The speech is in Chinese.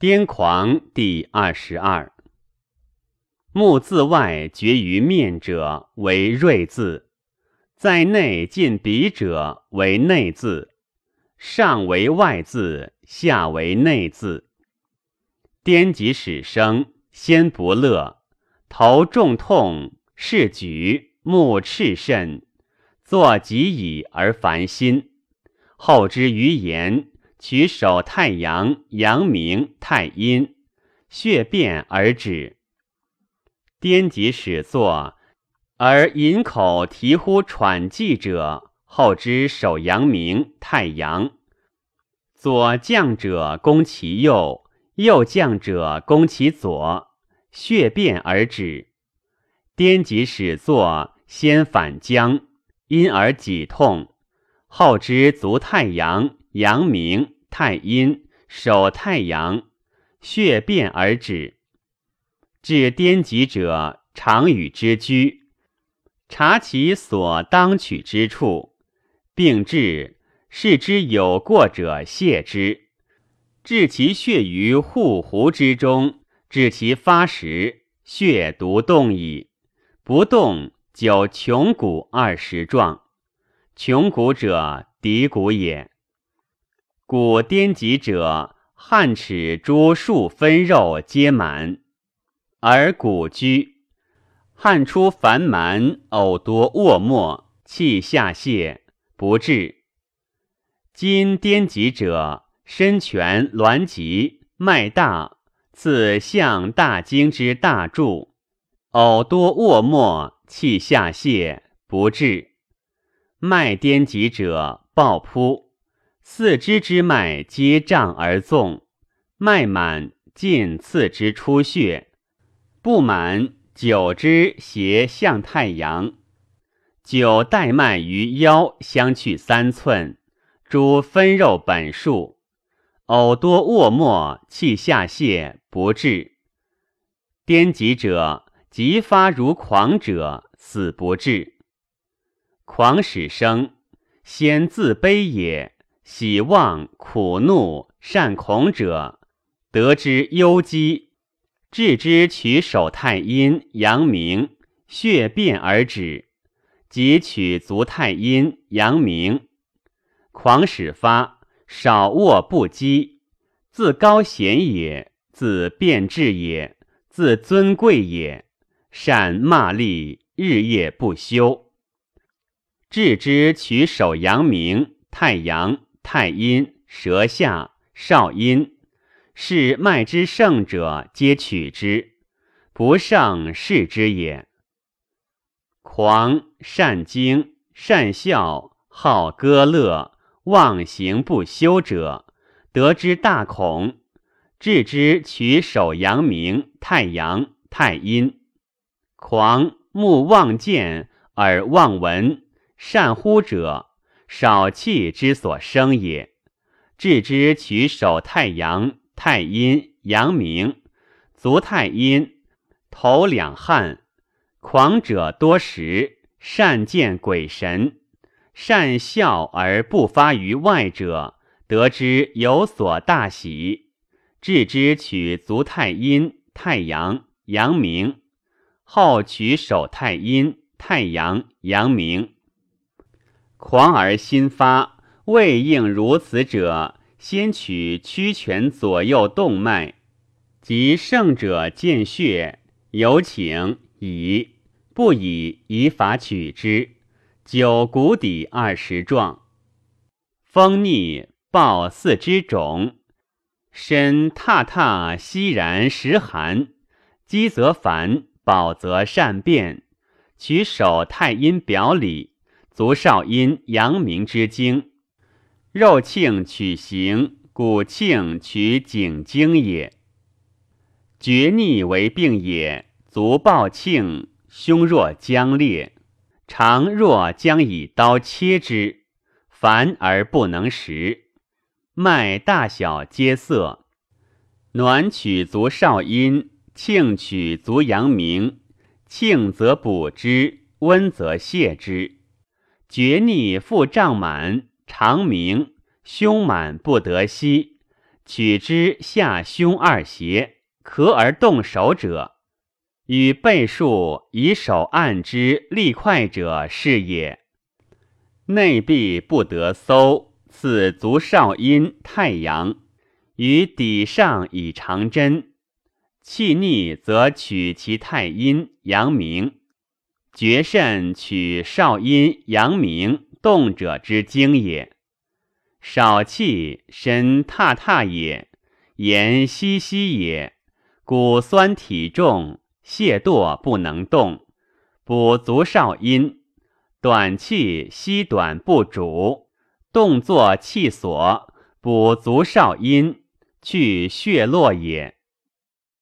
癫狂第二十二。目字外绝于面者为锐字，在内近鼻者为内字，上为外字，下为内字。颠即始生，先不乐，头重痛，视举，目赤甚，坐即已而烦心，后之于言。取手太阳、阳明、太阴，血变而止。颠即始作，而引口啼呼喘气者，后之手阳明、太阳。左降者攻其右，右降者攻其左，血变而止。颠即始作，先反僵，因而己痛，后之足太阳。阳明、太阴，守太阳，血变而止。治颠疾者，常与之居，察其所当取之处，病治，视之有过者，泻之，治其血于护湖之中，治其发时，血独动矣。不动，久穷骨二十状。穷骨者，骶骨也。古颠疾者，汗齿诸数分肉皆满，而骨居，汗出烦蛮，呕多卧沫，气下泄，不治。今颠疾者，身全挛急，脉大，自向大经之大柱，呕多卧沫，气下泄，不治。脉颠疾者，暴扑。四肢之脉皆胀而纵，脉满尽次之出血，不满九之斜向太阳，九带脉于腰相去三寸，诸分肉本数，偶多卧沫，气下泄，不治。颠疾者，急发如狂者，死不治。狂始生，先自卑也。喜望苦怒善恐者，得之忧积，治之取手太阴阳明，血变而止，即取足太阴阳明。狂始发，少卧不饥，自高贤也，自变质也，自尊贵也，善骂力，日夜不休。治之取手阳明太阳。太阴、舌下、少阴，是脉之盛者，皆取之；不盛，视之也。狂善惊、善笑、好歌乐、忘形不休者，得之大恐，治之取手阳明、太阳、太阴。狂目望见，耳望闻，善呼者。少气之所生也，治之取手太阳、太阴、阳明，足太阴，头两汗，狂者多食，善见鬼神，善笑而不发于外者，得之有所大喜。治之取足太阴、太阳、阳明，后取手太阴、太阳、阳明。狂而心发，未应如此者，先取曲泉左右动脉，及胜者见血，有请以不以以法取之，九骨底二十状，风逆暴四肢肿，身踏踏息然时寒，饥则烦，饱则善变，取手太阴表里。足少阴阳明之经，肉庆取形，骨庆取颈经也。厥逆为病也，足暴庆，胸若将裂，常若将以刀切之，烦而不能食。脉大小皆涩。暖取足少阴，庆取足阳明。庆则补之，温则泻之。厥逆腹胀满，肠鸣，胸满不得息，取之下胸二胁，咳而动手者，与背数以手按之利快者是也。内壁不得搜，此足少阴太阳，于底上以长针。气逆则取其太阴阳明，绝肾取少阴阳明动者之精也。少气身踏踏也，言息息也，骨酸体重，懈惰不能动，补足少阴。短气息短不主，动作气所，补足少阴，去血络也。